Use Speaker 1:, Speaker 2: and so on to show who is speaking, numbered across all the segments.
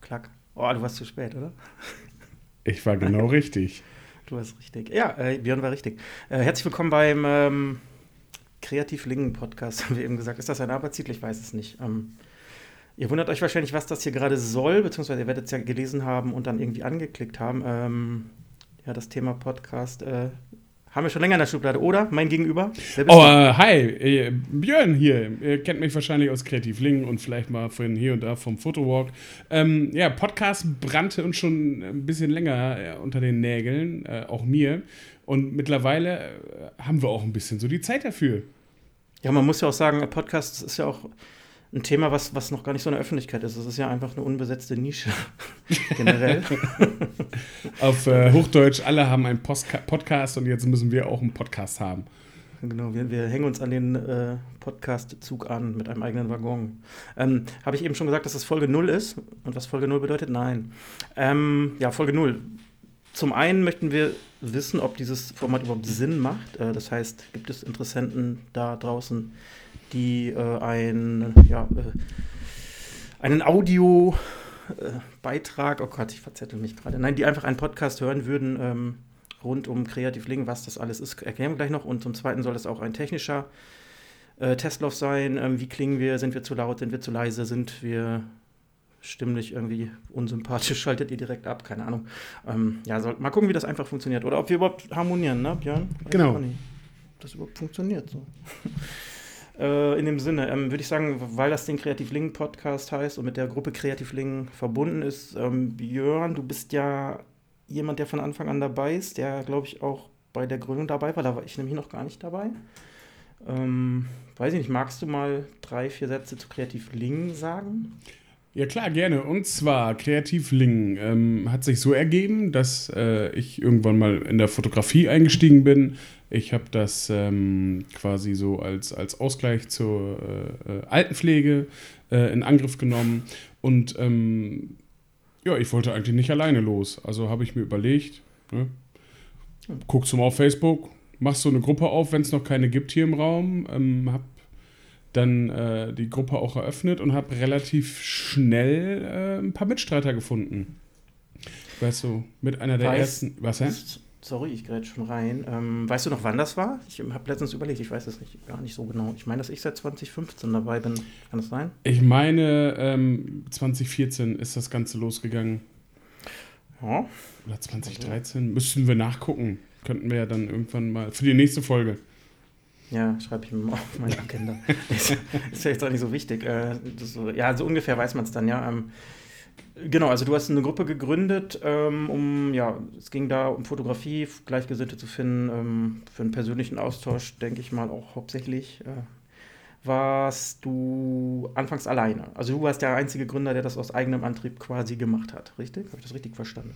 Speaker 1: Klack. Oh, du warst zu spät, oder?
Speaker 2: Ich war genau richtig.
Speaker 1: Du warst richtig. Ja, äh, Björn war richtig. Äh, herzlich willkommen beim ähm, Kreativ-Lingen-Podcast, haben wir eben gesagt. Ist das ein Arbeitstitel? Ich weiß es nicht. Ähm, ihr wundert euch wahrscheinlich, was das hier gerade soll, beziehungsweise ihr werdet es ja gelesen haben und dann irgendwie angeklickt haben. Ähm, ja, das Thema Podcast äh, haben wir schon länger in der Schublade, oder? Mein Gegenüber?
Speaker 2: Oh, äh, hi, äh, Björn hier. Ihr kennt mich wahrscheinlich aus Kreativlingen und vielleicht mal von hier und da vom Fotowalk. Ähm, ja, Podcast brannte uns schon ein bisschen länger äh, unter den Nägeln, äh, auch mir. Und mittlerweile äh, haben wir auch ein bisschen so die Zeit dafür.
Speaker 1: Ja, man muss ja auch sagen, Podcast ist ja auch ein Thema, was, was noch gar nicht so eine Öffentlichkeit ist. Es ist ja einfach eine unbesetzte Nische generell.
Speaker 2: Auf äh, Hochdeutsch, alle haben einen Postka Podcast und jetzt müssen wir auch einen Podcast haben.
Speaker 1: Genau, wir, wir hängen uns an den äh, Podcast-Zug an mit einem eigenen Waggon. Ähm, Habe ich eben schon gesagt, dass das Folge 0 ist? Und was Folge 0 bedeutet? Nein. Ähm, ja, Folge 0. Zum einen möchten wir wissen, ob dieses Format überhaupt Sinn macht. Äh, das heißt, gibt es Interessenten da draußen, die äh, ein, ja, äh, einen Audio-Beitrag, oh Gott, ich verzettel mich gerade, nein, die einfach einen Podcast hören würden ähm, rund um Creative Link, was das alles ist, erklären wir gleich noch. Und zum Zweiten soll es auch ein technischer äh, Testlauf sein. Ähm, wie klingen wir? Sind wir zu laut? Sind wir zu leise? Sind wir stimmlich irgendwie unsympathisch? Schaltet ihr direkt ab? Keine Ahnung. Ähm, ja, soll, mal gucken, wie das einfach funktioniert. Oder ob wir überhaupt harmonieren, ne, Björn?
Speaker 2: Weiß genau.
Speaker 1: Das überhaupt funktioniert so. Äh, in dem Sinne ähm, würde ich sagen, weil das den Kreativ Link Podcast heißt und mit der Gruppe Kreativ Link verbunden ist, ähm, Björn, du bist ja jemand, der von Anfang an dabei ist, der, glaube ich, auch bei der Gründung dabei war. Da war ich nämlich noch gar nicht dabei. Ähm, weiß ich nicht, magst du mal drei, vier Sätze zu Kreativ Link sagen?
Speaker 2: Ja klar, gerne. Und zwar Kreativ Lingen ähm, hat sich so ergeben, dass äh, ich irgendwann mal in der Fotografie eingestiegen bin, ich habe das ähm, quasi so als, als Ausgleich zur äh, äh, Altenpflege äh, in Angriff genommen. Und ähm, ja, ich wollte eigentlich nicht alleine los. Also habe ich mir überlegt, ne, guckst du mal auf Facebook, machst so eine Gruppe auf, wenn es noch keine gibt hier im Raum. Ähm, habe dann äh, die Gruppe auch eröffnet und habe relativ schnell äh, ein paar Mitstreiter gefunden. Weißt du, mit einer der weißt, ersten. Was, hä?
Speaker 1: Sorry, ich grätsch schon rein. Ähm, weißt du noch, wann das war? Ich habe letztens überlegt, ich weiß es nicht, gar nicht so genau. Ich meine, dass ich seit 2015 dabei bin. Kann das sein?
Speaker 2: Ich meine, ähm, 2014 ist das Ganze losgegangen. Ja. Oder 2013. Müssten wir nachgucken. Könnten wir ja dann irgendwann mal. Für die nächste Folge.
Speaker 1: Ja, schreibe ich mir mal auf meine Agenda. ist, ist ja jetzt auch nicht so wichtig. Äh, so, ja, so ungefähr weiß man es dann, ja. Ähm, Genau, also du hast eine Gruppe gegründet, ähm, um, ja, es ging da um Fotografie, Gleichgesinnte zu finden, ähm, für einen persönlichen Austausch, denke ich mal, auch hauptsächlich. Äh, warst du anfangs alleine. Also du warst der einzige Gründer, der das aus eigenem Antrieb quasi gemacht hat, richtig? Habe ich das richtig verstanden?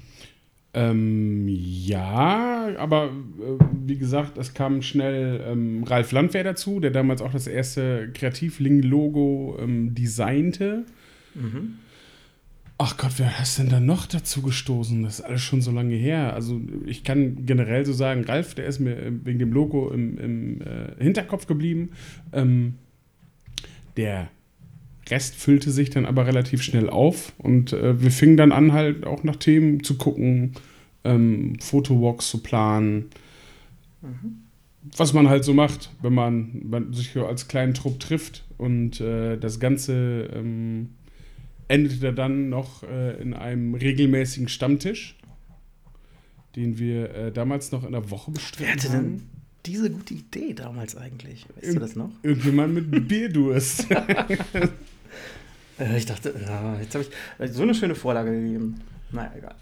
Speaker 2: Ähm, ja, aber äh, wie gesagt, es kam schnell ähm, Ralf Landwehr dazu, der damals auch das erste Kreativling-Logo ähm, designte. Mhm. Ach Gott, wer ist denn da noch dazu gestoßen? Das ist alles schon so lange her. Also ich kann generell so sagen, Ralf, der ist mir wegen dem Logo im, im äh, Hinterkopf geblieben. Ähm, der Rest füllte sich dann aber relativ schnell auf und äh, wir fingen dann an, halt auch nach Themen zu gucken, ähm, Fotowalks zu planen. Mhm. Was man halt so macht, wenn man, man sich als kleinen Trupp trifft und äh, das Ganze ähm, endete dann noch äh, in einem regelmäßigen Stammtisch, den wir äh, damals noch in der Woche bestritten Wer hatte denn
Speaker 1: diese gute Idee damals eigentlich? Weißt Ir du das noch?
Speaker 2: Irgendjemand mit Bierdurst.
Speaker 1: Äh, ich dachte, ja, jetzt habe ich so eine schöne Vorlage gegeben. Naja, egal.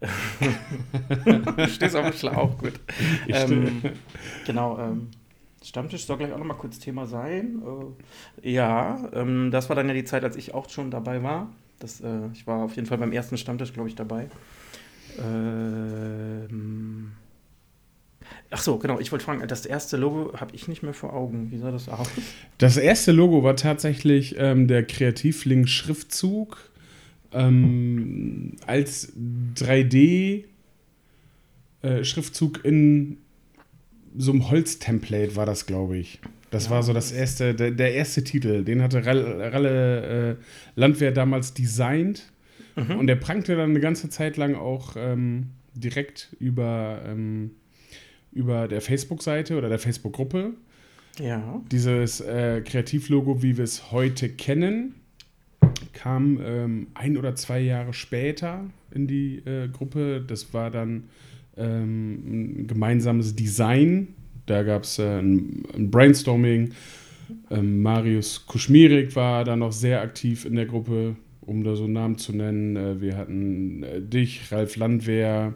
Speaker 1: du stehst auf dem Schlauch, gut. Ähm, genau, ähm, Stammtisch soll gleich auch noch mal kurz Thema sein. Äh, ja, ähm, das war dann ja die Zeit, als ich auch schon dabei war. Das, äh, ich war auf jeden Fall beim ersten Stammtisch, glaube ich, dabei. Ähm, Ach so, genau. Ich wollte fragen, das erste Logo habe ich nicht mehr vor Augen. Wie sah das aus?
Speaker 2: Das erste Logo war tatsächlich ähm, der Kreativlink-Schriftzug ähm, als 3D-Schriftzug äh, in so einem Holztemplate war das, glaube ich. Das ja. war so das erste, der, der erste Titel. Den hatte Ralle, Ralle äh, Landwehr damals designt. Mhm. Und der prangte dann eine ganze Zeit lang auch ähm, direkt über, ähm, über der Facebook-Seite oder der Facebook-Gruppe.
Speaker 1: Ja.
Speaker 2: Dieses äh, Kreativlogo, wie wir es heute kennen, kam ähm, ein oder zwei Jahre später in die äh, Gruppe. Das war dann ähm, ein gemeinsames Design. Da gab es äh, ein, ein, Brainstorming. Ähm, Marius Kuschmirik war da noch sehr aktiv in der Gruppe, um da so einen Namen zu nennen. Äh, wir hatten äh, dich, Ralf Landwehr.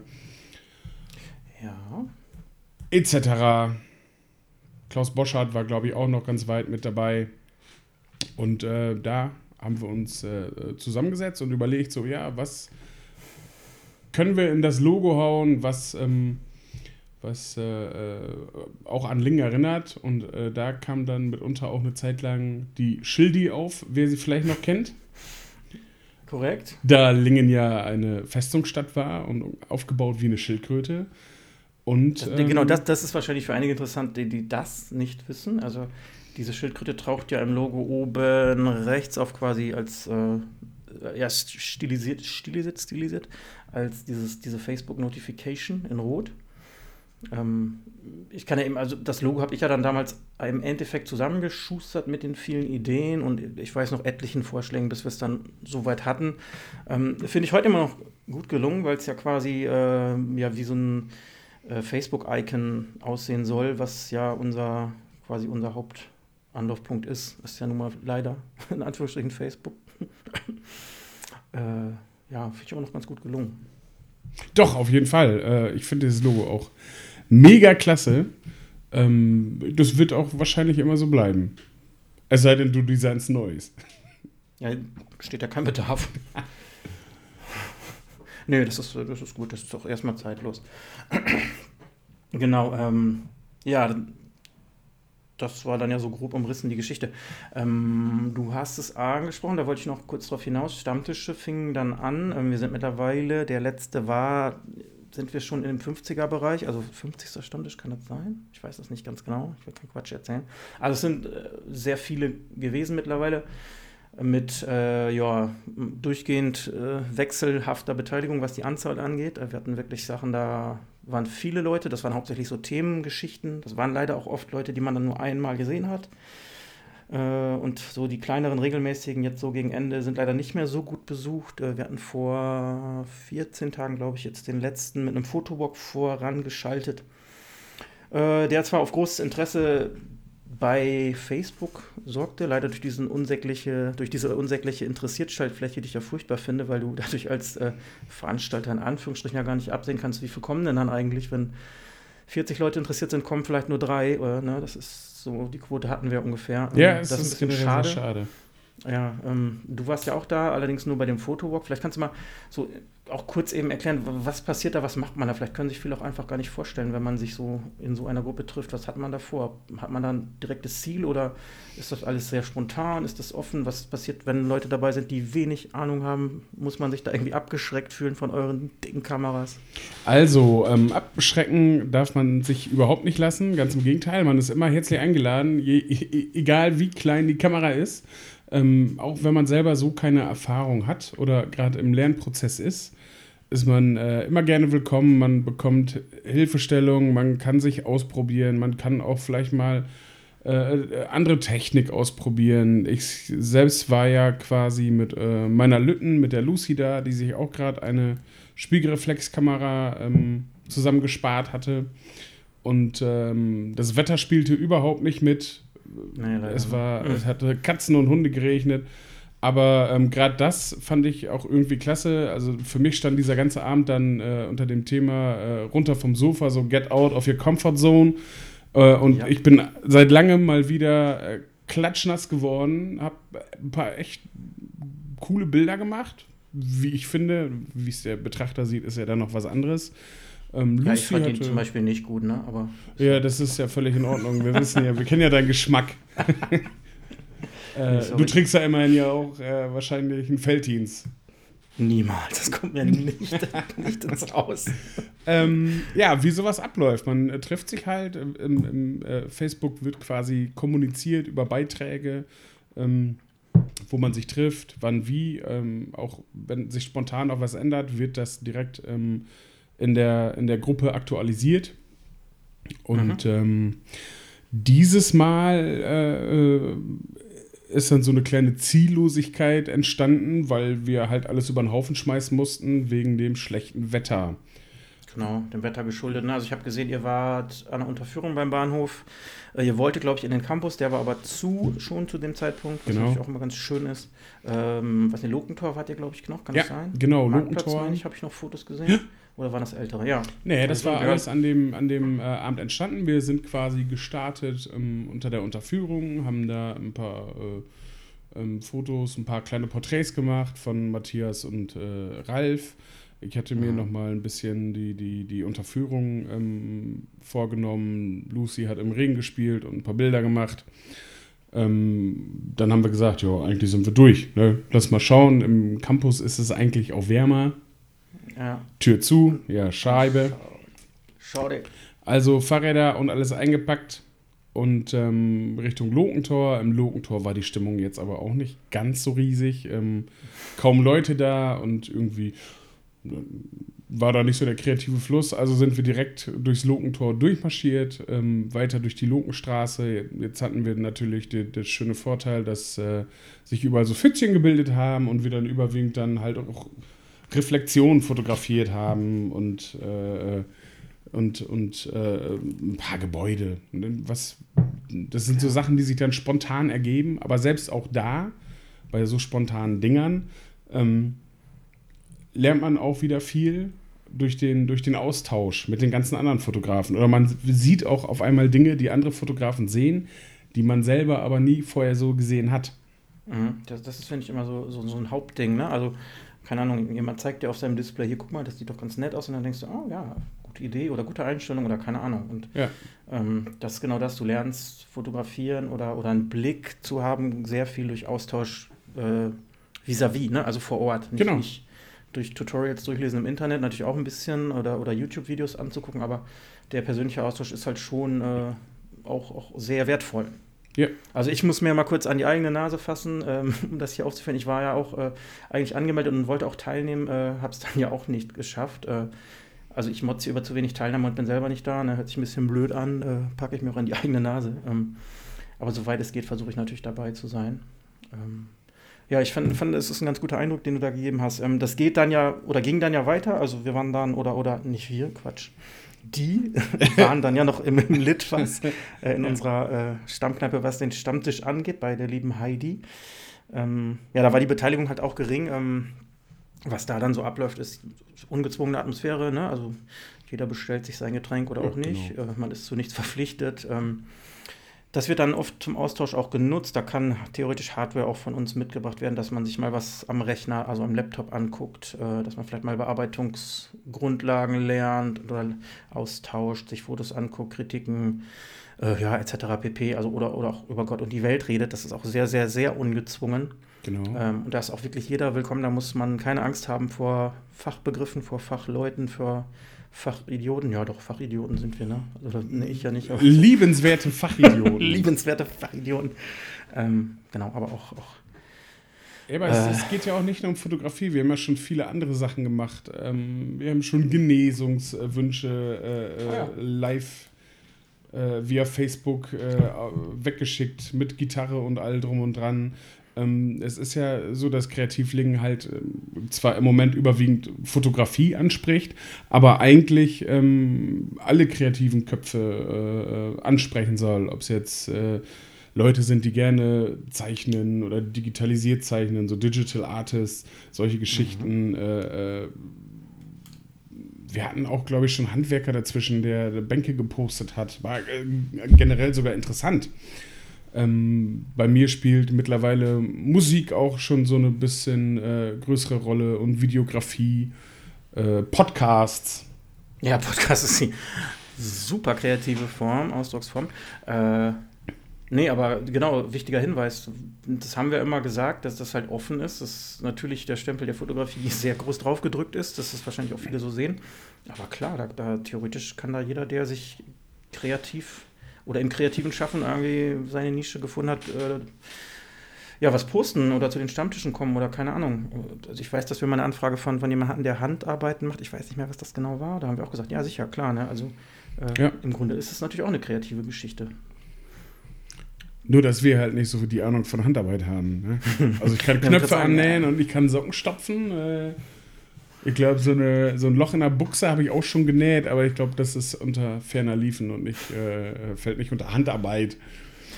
Speaker 1: Ja.
Speaker 2: Etc. Klaus Boschardt war, glaube ich, auch noch ganz weit mit dabei. Und äh, da haben wir uns äh, zusammengesetzt und überlegt, so, ja, was können wir in das Logo hauen, was, ähm, was äh, äh, auch an Ling erinnert. Und äh, da kam dann mitunter auch eine Zeit lang die Schildi auf, wer sie vielleicht noch kennt.
Speaker 1: Korrekt.
Speaker 2: Da Lingen ja eine Festungsstadt war und aufgebaut wie eine Schildkröte. Und,
Speaker 1: ähm, genau, das, das ist wahrscheinlich für einige interessant, die, die das nicht wissen. Also diese Schildkröte taucht ja im Logo oben rechts auf quasi als äh, ja, stilisiert, stilisiert, stilisiert, als dieses, diese Facebook-Notification in Rot. Ähm, ich kann ja eben, also das Logo habe ich ja dann damals im Endeffekt zusammengeschustert mit den vielen Ideen und ich weiß noch etlichen Vorschlägen, bis wir es dann soweit hatten. Ähm, Finde ich heute immer noch gut gelungen, weil es ja quasi äh, ja, wie so ein äh, Facebook-Icon aussehen soll, was ja unser quasi unser Hauptanlaufpunkt ist. Ist ja nun mal leider in Anführungsstrichen Facebook. äh, ja, finde ich auch noch ganz gut gelungen.
Speaker 2: Doch, auf jeden Fall. Äh, ich finde dieses Logo auch mega klasse. Ähm, das wird auch wahrscheinlich immer so bleiben. Es sei denn, du designst Neues.
Speaker 1: Ja, steht ja kein Bedarf. Nö, das ist, das ist gut, das ist doch erstmal zeitlos. genau, ähm, ja, das war dann ja so grob umrissen die Geschichte. Ähm, du hast es angesprochen, da wollte ich noch kurz darauf hinaus. Stammtische fingen dann an. Ähm, wir sind mittlerweile, der letzte war, sind wir schon im 50er-Bereich, also 50. Stammtisch kann das sein? Ich weiß das nicht ganz genau, ich will keinen Quatsch erzählen. Also es sind äh, sehr viele gewesen mittlerweile mit äh, ja, durchgehend äh, wechselhafter Beteiligung, was die Anzahl angeht. Wir hatten wirklich Sachen, da waren viele Leute, das waren hauptsächlich so Themengeschichten. Das waren leider auch oft Leute, die man dann nur einmal gesehen hat. Äh, und so die kleineren, regelmäßigen, jetzt so gegen Ende, sind leider nicht mehr so gut besucht. Äh, wir hatten vor 14 Tagen, glaube ich, jetzt den letzten mit einem Fotowalk vorangeschaltet. Äh, der zwar auf großes Interesse bei Facebook sorgte, leider durch, diesen unsägliche, durch diese unsägliche Interessiertschaltfläche, die ich ja furchtbar finde, weil du dadurch als äh, Veranstalter in Anführungsstrichen ja gar nicht absehen kannst, wie viele kommen denn dann eigentlich, wenn 40 Leute interessiert sind, kommen vielleicht nur drei. Oder, ne? Das ist so, die Quote hatten wir ungefähr.
Speaker 2: Ja, ähm, das ist ein bisschen schade. schade.
Speaker 1: Ja, ähm, du warst ja auch da, allerdings nur bei dem Fotowalk. Vielleicht kannst du mal so auch kurz eben erklären, was passiert da, was macht man da? Vielleicht können sich viele auch einfach gar nicht vorstellen, wenn man sich so in so einer Gruppe trifft. Was hat man da vor? Hat man da ein direktes Ziel oder ist das alles sehr spontan? Ist das offen? Was passiert, wenn Leute dabei sind, die wenig Ahnung haben? Muss man sich da irgendwie abgeschreckt fühlen von euren dicken Kameras?
Speaker 2: Also, ähm, abschrecken darf man sich überhaupt nicht lassen. Ganz im Gegenteil, man ist immer herzlich eingeladen, je, egal wie klein die Kamera ist. Ähm, auch wenn man selber so keine Erfahrung hat oder gerade im Lernprozess ist, ist man äh, immer gerne willkommen. Man bekommt Hilfestellung, man kann sich ausprobieren, man kann auch vielleicht mal äh, andere Technik ausprobieren. Ich selbst war ja quasi mit äh, meiner Lütten, mit der Lucy da, die sich auch gerade eine Spiegelreflexkamera ähm, zusammengespart hatte. Und ähm, das Wetter spielte überhaupt nicht mit. Nee, es, war, es hatte Katzen und Hunde geregnet. Aber ähm, gerade das fand ich auch irgendwie klasse. Also für mich stand dieser ganze Abend dann äh, unter dem Thema äh, runter vom Sofa, so get out of your comfort zone. Äh, und ja. ich bin seit langem mal wieder äh, klatschnass geworden, habe ein paar echt coole Bilder gemacht. Wie ich finde, wie es der Betrachter sieht, ist ja dann noch was anderes. Ähm,
Speaker 1: ja, ich fand ihn zum Beispiel nicht gut, ne? Aber
Speaker 2: ja, das ist ja völlig in Ordnung. Wir wissen ja, wir kennen ja deinen Geschmack. äh, du trinkst ja immerhin ja auch äh, wahrscheinlich einen Felddienst.
Speaker 1: Niemals, das kommt mir nicht, nicht ins Haus.
Speaker 2: Ähm, ja, wie sowas abläuft. Man äh, trifft sich halt, im, im äh, Facebook wird quasi kommuniziert über Beiträge, ähm, wo man sich trifft, wann wie. Ähm, auch wenn sich spontan auch was ändert, wird das direkt ähm, in, der, in der Gruppe aktualisiert. Und. Ähm, dieses Mal äh, äh ist dann so eine kleine Ziellosigkeit entstanden, weil wir halt alles über den Haufen schmeißen mussten wegen dem schlechten Wetter.
Speaker 1: Genau, dem Wetter geschuldet. Ne? Also ich habe gesehen, ihr wart an der Unterführung beim Bahnhof. Äh, ihr wolltet, glaube ich, in den Campus, der war aber zu schon zu dem Zeitpunkt, was
Speaker 2: genau.
Speaker 1: natürlich auch immer ganz schön ist. Ähm, was, ne, Lokentor wart ihr, glaube ich, noch, kann
Speaker 2: ja,
Speaker 1: das sein?
Speaker 2: genau,
Speaker 1: Lokentor. Ich habe ich noch Fotos gesehen. Oder waren das ältere? Ja.
Speaker 2: Nee, das war alles an dem, an dem äh, Abend entstanden. Wir sind quasi gestartet ähm, unter der Unterführung, haben da ein paar äh, ähm, Fotos, ein paar kleine Porträts gemacht von Matthias und äh, Ralf. Ich hatte mir mhm. noch mal ein bisschen die, die, die Unterführung ähm, vorgenommen. Lucy hat im Regen gespielt und ein paar Bilder gemacht. Ähm, dann haben wir gesagt, ja, eigentlich sind wir durch. Ne? Lass mal schauen. Im Campus ist es eigentlich auch wärmer.
Speaker 1: Ja.
Speaker 2: Tür zu, ja, Scheibe.
Speaker 1: Schau dir.
Speaker 2: Also Fahrräder und alles eingepackt und ähm, Richtung Lokentor. Im Lokentor war die Stimmung jetzt aber auch nicht ganz so riesig. Ähm, kaum Leute da und irgendwie äh, war da nicht so der kreative Fluss. Also sind wir direkt durchs Lokentor durchmarschiert, ähm, weiter durch die Lokenstraße. Jetzt hatten wir natürlich den schöne Vorteil, dass äh, sich überall so Pfützchen gebildet haben und wir dann überwiegend dann halt auch Reflexionen fotografiert haben und, äh, und, und äh, ein paar Gebäude. Was, das sind so Sachen, die sich dann spontan ergeben, aber selbst auch da, bei so spontanen Dingern, ähm, lernt man auch wieder viel durch den, durch den Austausch mit den ganzen anderen Fotografen. Oder man sieht auch auf einmal Dinge, die andere Fotografen sehen, die man selber aber nie vorher so gesehen hat.
Speaker 1: Mhm. Das, das ist, finde ich, immer so, so, so ein Hauptding. Ne? Also keine Ahnung, jemand zeigt dir auf seinem Display, hier, guck mal, das sieht doch ganz nett aus und dann denkst du, oh ja, gute Idee oder gute Einstellung oder keine Ahnung. Und
Speaker 2: ja.
Speaker 1: ähm, das ist genau das, du lernst fotografieren oder, oder einen Blick zu haben, sehr viel durch Austausch äh, vis-à-vis, -vis, ne? also vor Ort.
Speaker 2: Nicht, genau. nicht
Speaker 1: durch Tutorials durchlesen im Internet, natürlich auch ein bisschen oder, oder YouTube-Videos anzugucken, aber der persönliche Austausch ist halt schon äh, auch, auch sehr wertvoll.
Speaker 2: Ja.
Speaker 1: Also ich muss mir mal kurz an die eigene Nase fassen, ähm, um das hier aufzuführen. Ich war ja auch äh, eigentlich angemeldet und wollte auch teilnehmen, äh, habe es dann ja auch nicht geschafft. Äh, also ich motze über zu wenig Teilnahme und bin selber nicht da. Ne? Hört sich ein bisschen blöd an, äh, packe ich mir auch an die eigene Nase. Ähm, aber soweit es geht, versuche ich natürlich dabei zu sein. Ähm, ja, ich fand, fand, es ist ein ganz guter Eindruck, den du da gegeben hast. Ähm, das geht dann ja, oder ging dann ja weiter. Also wir waren dann, oder, oder nicht wir, Quatsch die waren dann ja noch im, im Litfass äh, in unserer äh, Stammkneipe, was den Stammtisch angeht, bei der lieben Heidi. Ähm, ja, da war die Beteiligung halt auch gering. Ähm, was da dann so abläuft, ist ungezwungene Atmosphäre. Ne? Also jeder bestellt sich sein Getränk oder ja, auch nicht. Genau. Äh, man ist zu nichts verpflichtet. Ähm, das wird dann oft zum Austausch auch genutzt. Da kann theoretisch Hardware auch von uns mitgebracht werden, dass man sich mal was am Rechner, also am Laptop anguckt, äh, dass man vielleicht mal Bearbeitungsgrundlagen lernt oder austauscht, sich Fotos anguckt, Kritiken, äh, ja, etc. pp. Also oder, oder auch über Gott und die Welt redet. Das ist auch sehr, sehr, sehr ungezwungen.
Speaker 2: Genau.
Speaker 1: Ähm, und da ist auch wirklich jeder willkommen. Da muss man keine Angst haben vor Fachbegriffen, vor Fachleuten, vor Fachidioten, ja doch, Fachidioten sind wir, ne? Also ne, ich ja nicht.
Speaker 2: Liebenswerte Fachidioten.
Speaker 1: Liebenswerte Fachidioten. Ähm, genau, aber auch. auch
Speaker 2: ja, aber äh, es, es, geht ja auch nicht nur um Fotografie. Wir haben ja schon viele andere Sachen gemacht. Ähm, wir haben schon Genesungswünsche äh, ja. live äh, via Facebook äh, weggeschickt mit Gitarre und all drum und dran. Ähm, es ist ja so, dass Kreativlingen halt äh, zwar im Moment überwiegend Fotografie anspricht, aber eigentlich ähm, alle kreativen Köpfe äh, ansprechen soll. Ob es jetzt äh, Leute sind, die gerne zeichnen oder digitalisiert zeichnen, so Digital Artists, solche Geschichten. Mhm. Äh, äh, wir hatten auch, glaube ich, schon Handwerker dazwischen, der Bänke gepostet hat. War äh, generell sogar interessant. Ähm, bei mir spielt mittlerweile Musik auch schon so eine bisschen äh, größere Rolle und Videografie, äh, Podcasts.
Speaker 1: Ja, Podcast ist die super kreative Form, Ausdrucksform. Äh, nee, aber genau, wichtiger Hinweis. Das haben wir immer gesagt, dass das halt offen ist, dass natürlich der Stempel der Fotografie sehr groß drauf gedrückt ist, dass das wahrscheinlich auch viele so sehen. Aber klar, da, da theoretisch kann da jeder, der sich kreativ oder im kreativen Schaffen irgendwie seine Nische gefunden hat, äh, ja, was posten oder zu den Stammtischen kommen oder keine Ahnung. Also ich weiß, dass wir mal eine Anfrage von, von jemandem hatten, der Handarbeiten macht. Ich weiß nicht mehr, was das genau war. Da haben wir auch gesagt, ja, sicher, klar. Ne? Also äh, ja. im Grunde ist es natürlich auch eine kreative Geschichte.
Speaker 2: Nur, dass wir halt nicht so die Ahnung von Handarbeit haben. Ne? Also ich kann Knöpfe annähen und ich kann Socken stopfen. Äh, ich glaube, so, so ein Loch in der Buchse habe ich auch schon genäht, aber ich glaube, das ist unter ferner Liefen und nicht, äh, fällt nicht unter Handarbeit.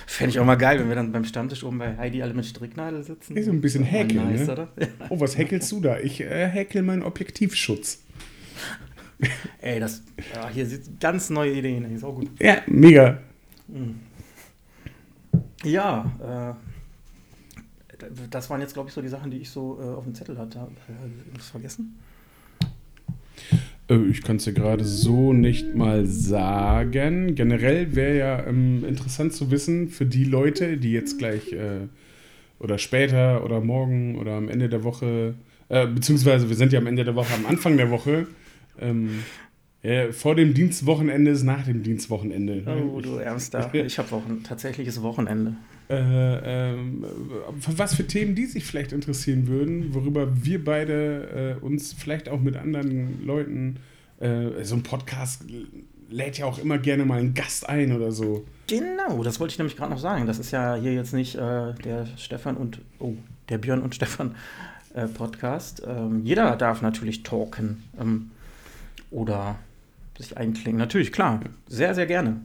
Speaker 1: Fände ich auch mal geil, wenn wir dann beim Stammtisch oben bei Heidi alle mit Stricknadel sitzen.
Speaker 2: Ist so ein bisschen häkeln. Nice, ne? Oh, was häkelst du da? Ich äh, häkel meinen Objektivschutz.
Speaker 1: Ey, das. Ja, hier sind ganz neue Ideen. Ist auch gut.
Speaker 2: Ja, mega. Hm.
Speaker 1: Ja, äh, das waren jetzt, glaube ich, so die Sachen, die ich so äh, auf dem Zettel hatte. Habe ich vergessen?
Speaker 2: Äh, ich kann es dir gerade so nicht mal sagen. Generell wäre ja ähm, interessant zu wissen für die Leute, die jetzt gleich äh, oder später oder morgen oder am Ende der Woche, äh, beziehungsweise wir sind ja am Ende der Woche, am Anfang der Woche, ähm, ja, vor dem Dienstwochenende ist nach dem Dienstwochenende.
Speaker 1: Oh, du Ärmster. Ich habe Wochen, tatsächliches Wochenende.
Speaker 2: Äh, äh, was für Themen die sich vielleicht interessieren würden, worüber wir beide äh, uns vielleicht auch mit anderen Leuten, äh, so ein Podcast lädt ja auch immer gerne mal einen Gast ein oder so.
Speaker 1: Genau, das wollte ich nämlich gerade noch sagen. Das ist ja hier jetzt nicht äh, der Stefan und, oh, der Björn und Stefan äh, Podcast. Ähm, jeder darf natürlich talken ähm, oder sich einklingen. Natürlich, klar, sehr, sehr gerne.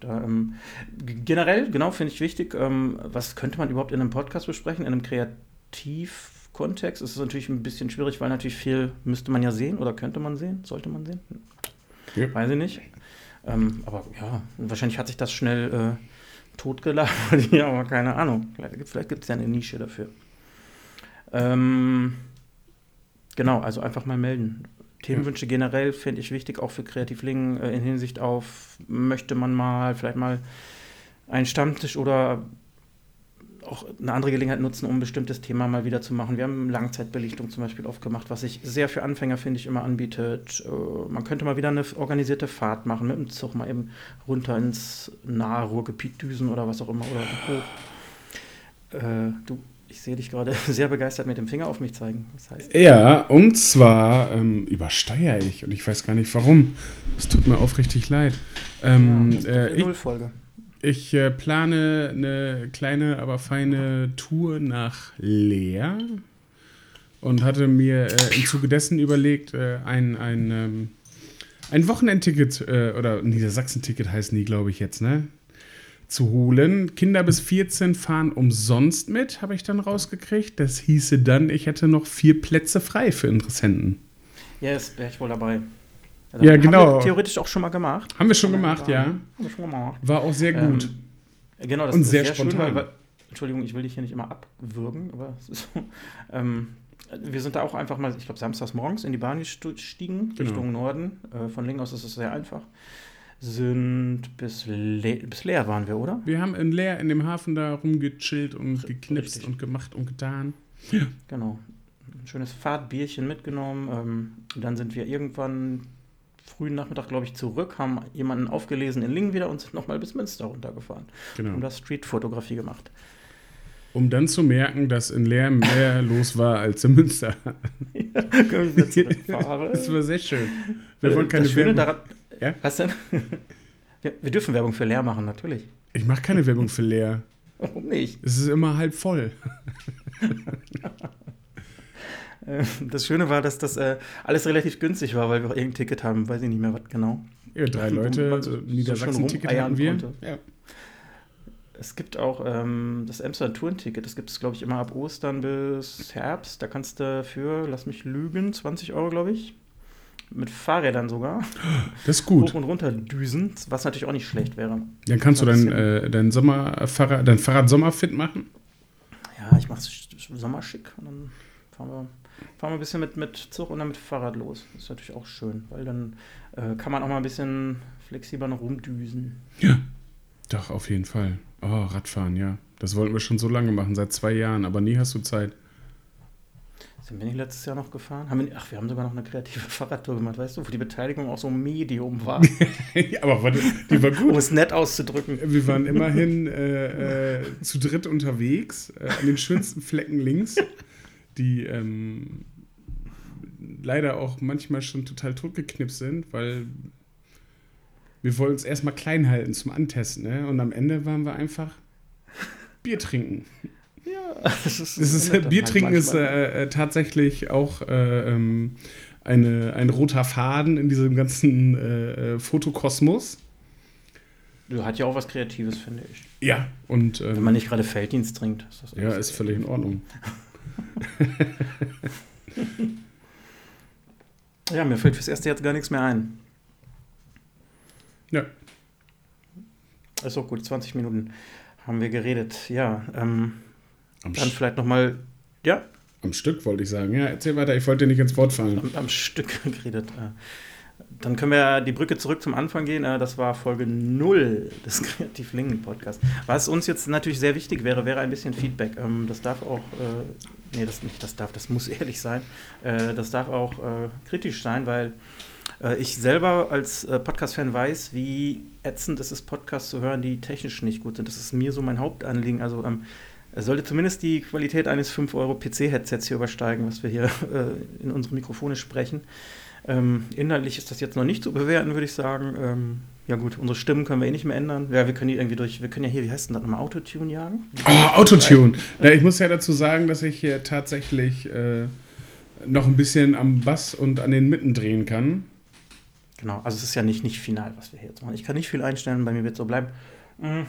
Speaker 1: Da, ähm, generell, genau, finde ich wichtig, ähm, was könnte man überhaupt in einem Podcast besprechen, in einem Kreativkontext? Ist es natürlich ein bisschen schwierig, weil natürlich viel müsste man ja sehen oder könnte man sehen, sollte man sehen. Ja. Weiß ich nicht. Ähm, aber ja, wahrscheinlich hat sich das schnell äh, totgelabert, ja, aber keine Ahnung. Vielleicht gibt es ja eine Nische dafür. Ähm, genau, also einfach mal melden. Themenwünsche generell finde ich wichtig, auch für Kreativlingen äh, in Hinsicht auf, möchte man mal vielleicht mal einen Stammtisch oder auch eine andere Gelegenheit nutzen, um ein bestimmtes Thema mal wieder zu machen. Wir haben Langzeitbelichtung zum Beispiel aufgemacht, was sich sehr für Anfänger, finde ich, immer anbietet. Äh, man könnte mal wieder eine organisierte Fahrt machen, mit dem Zug mal eben runter ins nahe Ruhrgebiet düsen oder was auch immer. Oder hoch. Äh, du ich sehe dich gerade sehr begeistert mit dem Finger auf mich zeigen.
Speaker 2: Das heißt, ja, und zwar ähm, übersteuere ich und ich weiß gar nicht warum. Es tut mir aufrichtig leid. Ähm, ja, äh, Nullfolge. Ich, ich äh, plane eine kleine, aber feine Tour nach Leer und hatte mir äh, im Zuge dessen überlegt, äh, ein, ein, ähm, ein Wochenendticket äh, oder Niedersachsen-Ticket heißt nie, glaube ich jetzt, ne? Zu holen. Kinder bis 14 fahren umsonst mit, habe ich dann rausgekriegt. Das hieße dann, ich hätte noch vier Plätze frei für Interessenten.
Speaker 1: Yes, wäre ich wohl dabei.
Speaker 2: Also ja, genau. Haben
Speaker 1: wir theoretisch auch schon mal gemacht.
Speaker 2: Haben wir schon gemacht, ja. Haben wir schon gemacht. War auch sehr gut.
Speaker 1: Ähm, genau, das Und ist sehr, sehr spontan. Schön, weil, Entschuldigung, ich will dich hier nicht immer abwürgen, aber es ist so. Ähm, wir sind da auch einfach mal, ich glaube, samstags morgens in die Bahn gestiegen, genau. Richtung Norden. Äh, von Lingen aus ist es sehr einfach sind bis, Le bis leer waren wir, oder?
Speaker 2: Wir haben in leer in dem Hafen da rumgechillt und geknipst Richtig. und gemacht und getan.
Speaker 1: Ja. Genau. Ein schönes Fahrtbierchen mitgenommen. Ähm, dann sind wir irgendwann frühen Nachmittag, glaube ich, zurück, haben jemanden aufgelesen in Lingen wieder und sind nochmal bis Münster runtergefahren. Genau. Und das Streetfotografie gemacht.
Speaker 2: Um dann zu merken, dass in Leer mehr los war als in Münster. ja, das war sehr schön.
Speaker 1: Wir wollen keine das Schöne daran, ja? Was denn? Wir, wir, dürfen Werbung für leer machen, natürlich.
Speaker 2: Ich mache keine Werbung für leer.
Speaker 1: Warum nicht?
Speaker 2: Es ist immer halb voll.
Speaker 1: Äh, das Schöne war, dass das äh, alles relativ günstig war, weil wir auch irgendein Ticket haben, weiß ich nicht mehr was genau.
Speaker 2: Ja, drei Leute, so Niedersachsen-Ticket
Speaker 1: hatten wir. Ja. Es gibt auch ähm, das Amsterdam Touren-Ticket, das gibt es, glaube ich, immer ab Ostern bis Herbst. Da kannst du für, lass mich lügen, 20 Euro, glaube ich, mit Fahrrädern sogar.
Speaker 2: Das ist gut.
Speaker 1: Hoch und runter düsen, was natürlich auch nicht schlecht wäre.
Speaker 2: Dann kannst du dein, äh, dein, Sommerfahrrad, dein Fahrrad sommerfit machen?
Speaker 1: Ja, ich mache es sommerschick und dann fahren wir, fahren wir ein bisschen mit, mit Zug und dann mit Fahrrad los. Das ist natürlich auch schön, weil dann äh, kann man auch mal ein bisschen flexibler noch rumdüsen.
Speaker 2: Ja, doch, auf jeden Fall. Oh, Radfahren, ja. Das wollten wir schon so lange machen, seit zwei Jahren, aber nie hast du Zeit.
Speaker 1: Sind wir nicht letztes Jahr noch gefahren? Haben wir, ach, wir haben sogar noch eine kreative Fahrradtour gemacht, weißt du, wo die Beteiligung auch so Medium war.
Speaker 2: ja, aber warte, die war gut.
Speaker 1: um es nett auszudrücken.
Speaker 2: Wir waren immerhin äh, äh, zu dritt unterwegs, äh, an den schönsten Flecken links, die ähm, leider auch manchmal schon total totgeknipst sind, weil wir wollen uns erstmal klein halten zum Antesten. Ne? Und am Ende waren wir einfach Bier trinken.
Speaker 1: Ja,
Speaker 2: das ist, das ist Bier trinken ist äh, äh, tatsächlich auch äh, ähm, eine, ein roter Faden in diesem ganzen äh, äh, Fotokosmos.
Speaker 1: Du hat ja auch was Kreatives, finde ich.
Speaker 2: Ja, und.
Speaker 1: Ähm, Wenn man nicht gerade Felddienst trinkt.
Speaker 2: Ist das ja, ist völlig in Ordnung.
Speaker 1: ja, mir fällt fürs erste jetzt gar nichts mehr ein.
Speaker 2: Ja.
Speaker 1: Ist auch gut, 20 Minuten haben wir geredet. Ja, ähm, am dann vielleicht nochmal, ja?
Speaker 2: Am Stück wollte ich sagen. Ja, erzähl weiter, ich wollte nicht ins Wort fallen.
Speaker 1: Am, am Stück geredet. Äh. Dann können wir die Brücke zurück zum Anfang gehen. Äh, das war Folge 0 des Kreativ Lingen Podcasts. Was uns jetzt natürlich sehr wichtig wäre, wäre ein bisschen Feedback. Ähm, das darf auch, äh, nee, das nicht, das darf, das muss ehrlich sein. Das darf auch kritisch sein, weil ich selber als Podcast-Fan weiß, wie ätzend es ist, Podcasts zu hören, die technisch nicht gut sind. Das ist mir so mein Hauptanliegen. Also ähm, es sollte zumindest die Qualität eines 5-Euro-PC-Headsets hier übersteigen, was wir hier äh, in unsere Mikrofone sprechen. Ähm, inhaltlich ist das jetzt noch nicht zu bewerten, würde ich sagen. Ähm, ja gut, unsere Stimmen können wir eh nicht mehr ändern. Ja, wir können die irgendwie durch, wir können ja hier, wie heißt denn das nochmal, Autotune jagen?
Speaker 2: Oh, Autotune. Ja, ich muss ja dazu sagen, dass ich hier tatsächlich äh, noch ein bisschen am Bass und an den Mitten drehen kann.
Speaker 1: Genau, also es ist ja nicht, nicht final, was wir hier jetzt machen. Ich kann nicht viel einstellen, bei mir wird es so bleiben. Mhm.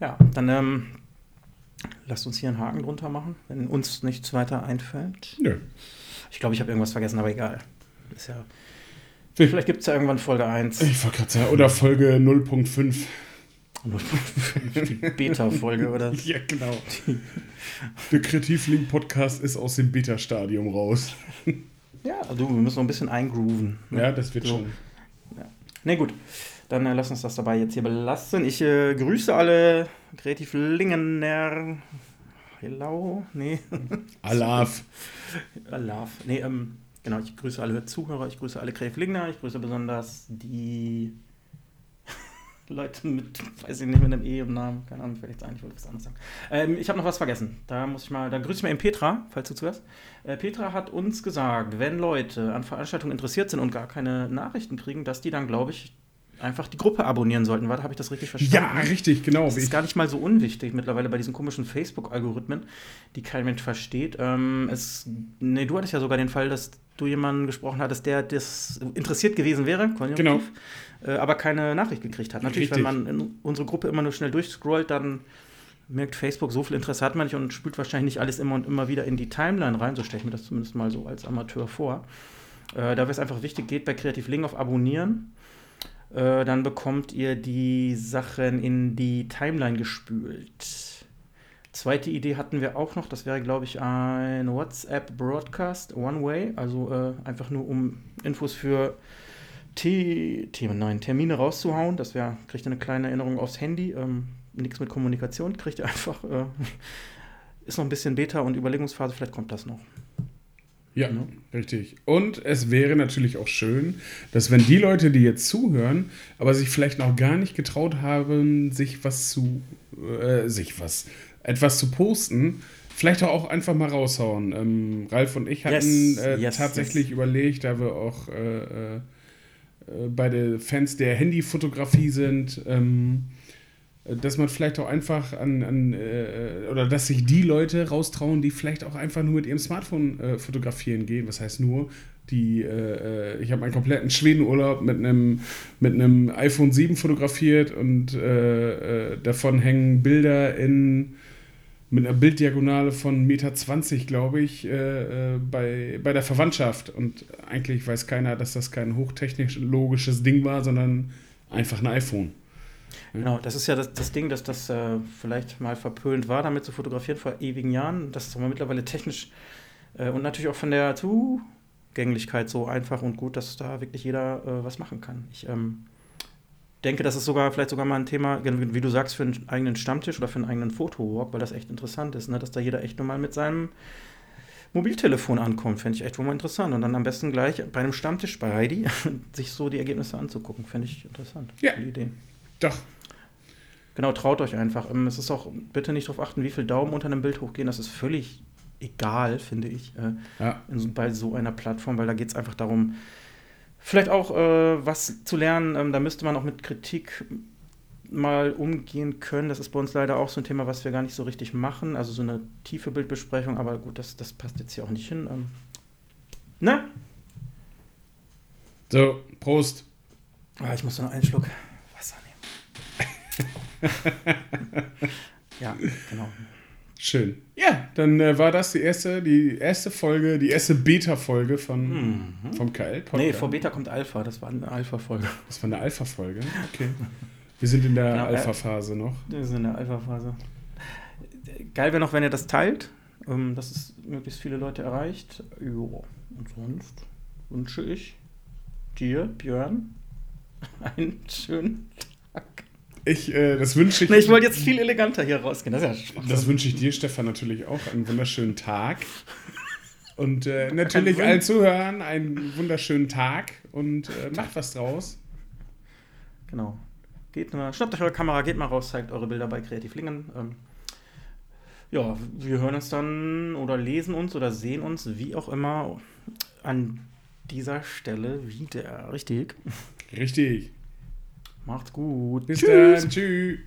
Speaker 1: Ja, dann ähm, lasst uns hier einen Haken drunter machen, wenn uns nichts weiter einfällt.
Speaker 2: Nö.
Speaker 1: Ich glaube, ich habe irgendwas vergessen, aber egal. Ist ja, vielleicht gibt es ja irgendwann Folge 1.
Speaker 2: Ich wollte gerade sagen, oder Folge 0.5.
Speaker 1: 0.5, die Beta-Folge, oder?
Speaker 2: ja, genau. Der Kreativlink-Podcast ist aus dem Beta-Stadium raus.
Speaker 1: ja, also wir müssen noch ein bisschen eingrooven.
Speaker 2: Ne? Ja, das wird so. schon.
Speaker 1: Ja. Ne, gut. Dann äh, lass uns das dabei jetzt hier belassen. Ich äh, grüße alle Kreativ Lingener. Hello? Nee.
Speaker 2: Alaf.
Speaker 1: Alaf. Nee, ähm, genau, ich grüße alle Zuhörer, ich grüße alle Kreativ Lingener, ich grüße besonders die Leute mit, weiß ich nicht, mit einem E im Namen. Keine Ahnung, vielleicht ein, ich wollte was anderes sagen. Ähm, ich habe noch was vergessen. Da muss ich mal, da grüße ich mal eben Petra, falls du zuhörst. Äh, Petra hat uns gesagt, wenn Leute an Veranstaltungen interessiert sind und gar keine Nachrichten kriegen, dass die dann, glaube ich, einfach die Gruppe abonnieren sollten. Warte, habe ich das richtig verstanden?
Speaker 2: Ja, richtig, genau.
Speaker 1: Das ist gar nicht mal so unwichtig mittlerweile bei diesen komischen Facebook-Algorithmen, die kein Mensch versteht. Ähm, es, nee, du hattest ja sogar den Fall, dass du jemanden gesprochen hattest, der das interessiert gewesen wäre,
Speaker 2: genau.
Speaker 1: Äh, aber keine Nachricht gekriegt hat. Natürlich, richtig. wenn man in unsere Gruppe immer nur schnell durchscrollt, dann merkt Facebook, so viel Interesse hat man nicht und spült wahrscheinlich nicht alles immer und immer wieder in die Timeline rein. So stelle ich mir das zumindest mal so als Amateur vor. Äh, da wäre es einfach wichtig, geht bei Kreativ Link auf Abonnieren äh, dann bekommt ihr die Sachen in die Timeline gespült. Zweite Idee hatten wir auch noch, das wäre, glaube ich, ein WhatsApp-Broadcast One-Way, also äh, einfach nur um Infos für Themen, nein, Termine rauszuhauen. Das wäre, kriegt ihr eine kleine Erinnerung aufs Handy. Ähm, Nichts mit Kommunikation, kriegt ihr einfach. Äh, ist noch ein bisschen Beta- und Überlegungsphase, vielleicht kommt das noch.
Speaker 2: Ja, mhm. richtig. Und es wäre natürlich auch schön, dass wenn die Leute, die jetzt zuhören, aber sich vielleicht noch gar nicht getraut haben, sich was zu, äh, sich was, etwas zu posten, vielleicht auch einfach mal raushauen. Ähm, Ralf und ich hatten yes, äh, yes, tatsächlich yes. überlegt, da wir auch äh, äh, äh beide Fans der Handyfotografie sind, ähm, dass man vielleicht auch einfach an, an äh, oder dass sich die Leute raustrauen, die vielleicht auch einfach nur mit ihrem Smartphone äh, fotografieren gehen. Was heißt nur, die, äh, äh ich habe einen kompletten Schwedenurlaub mit einem mit iPhone 7 fotografiert und äh, äh, davon hängen Bilder in mit einer Bilddiagonale von Meter 20, glaube ich, bei, bei der Verwandtschaft. Und eigentlich weiß keiner, dass das kein hochtechnologisches Ding war, sondern einfach ein iPhone.
Speaker 1: Genau, das ist ja das, das Ding, dass das äh, vielleicht mal verpönt war, damit zu fotografieren vor ewigen Jahren. Das ist aber mittlerweile technisch äh, und natürlich auch von der Zugänglichkeit so einfach und gut, dass da wirklich jeder äh, was machen kann. Ich ähm, denke, das ist sogar vielleicht sogar mal ein Thema, wie du sagst, für einen eigenen Stammtisch oder für einen eigenen Fotowalk, weil das echt interessant ist, ne? dass da jeder echt nur mal mit seinem Mobiltelefon ankommt, fände ich echt wohl mal interessant. Und dann am besten gleich bei einem Stammtisch bei Heidi sich so die Ergebnisse anzugucken, fände ich interessant.
Speaker 2: Ja.
Speaker 1: Die Idee.
Speaker 2: Doch.
Speaker 1: Genau, traut euch einfach. Ähm, Es ist auch, bitte nicht darauf achten, wie viel Daumen unter einem Bild hochgehen. Das ist völlig egal, finde ich, äh,
Speaker 2: Ja.
Speaker 1: bei so einer Plattform, weil da geht es einfach darum, vielleicht auch äh, was zu lernen. Ähm, da müsste man auch mit Kritik mal umgehen können. Das ist bei uns leider auch so ein Thema, was wir gar nicht so richtig machen. Also so eine tiefe Bildbesprechung, aber gut, das, das passt jetzt hier auch nicht hin. Ähm, ne?
Speaker 2: So, Prost.
Speaker 1: Ah, ich muss noch einen Schluck Wasser nehmen. ja, genau.
Speaker 2: Schön. Ja, dann äh, war das die erste, die erste Folge, die erste Beta-Folge von vom KL-Podcast.
Speaker 1: Mhm. Nee, vor Beta kommt Alpha, das war eine Alpha-Folge.
Speaker 2: Das war eine Alpha-Folge. Okay. Wir sind in der
Speaker 1: Genau, äh,
Speaker 2: Alpha-Phase noch.
Speaker 1: Das ist in der Alpha-Phase. Geil wäre noch, wenn ihr das teilt, ähm, dass es möglichst viele Leute erreicht. Jo. Und sonst wünsche ich dir, Björn, einen schönen Tag.
Speaker 2: Ich, äh, das wünsche ich.
Speaker 1: Nee, ich wollte jetzt viel eleganter hier rausgehen. Das ist ja.
Speaker 2: Das wünsche ich dir, Stefan, natürlich auch. Einen wunderschönen Tag. Und äh, natürlich allen Zuhörern einen wunderschönen Tag und äh, macht was draus.
Speaker 1: Genau. Geht mal, schnappt euch eure Kamera, geht mal raus, zeigt eure Bilder bei Kreativlingen. Ähm, ja, wir hören uns dann oder lesen uns oder sehen uns, wie auch immer, an dieser Stelle wieder. Richtig.
Speaker 2: Richtig.
Speaker 1: Macht's gut.
Speaker 2: Bis dann. Tschüss.